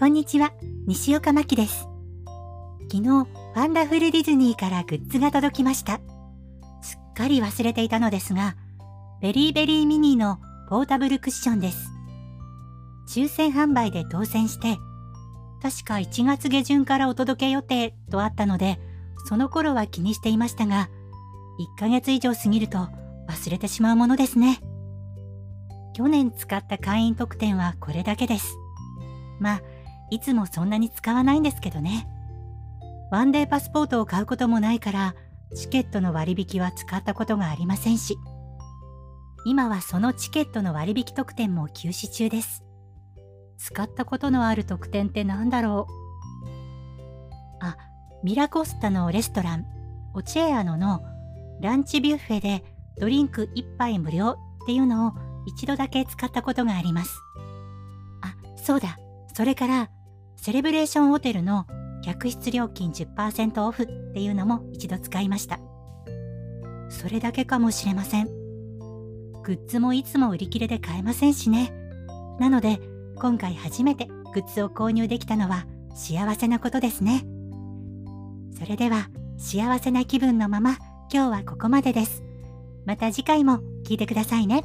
こんにちは、西岡真希です。昨日、ワンダフルディズニーからグッズが届きました。すっかり忘れていたのですが、ベリーベリーミニのポータブルクッションです。抽選販売で当選して、確か1月下旬からお届け予定とあったので、その頃は気にしていましたが、1ヶ月以上過ぎると忘れてしまうものですね。去年使った会員特典はこれだけです。まあ、いつもそんなに使わないんですけどね。ワンデーパスポートを買うこともないから、チケットの割引は使ったことがありませんし、今はそのチケットの割引特典も休止中です。使ったことのある特典って何だろう？あ、ミラコスタのレストラン、オチェアノのランチビュッフェでドリンク1杯無料っていうのを一度だけ使ったことがあります。あ、そうだ。それからセレブレーションホテルの客室料金10%オフっていうのも一度使いました。それだけかもしれません。グッズもいつも売り切れで買えませんしね。なので、今回初めてグッズを購入できたのは幸せなことですね。それでは、幸せな気分のまま今日はここまでです。また次回も聞いてくださいね。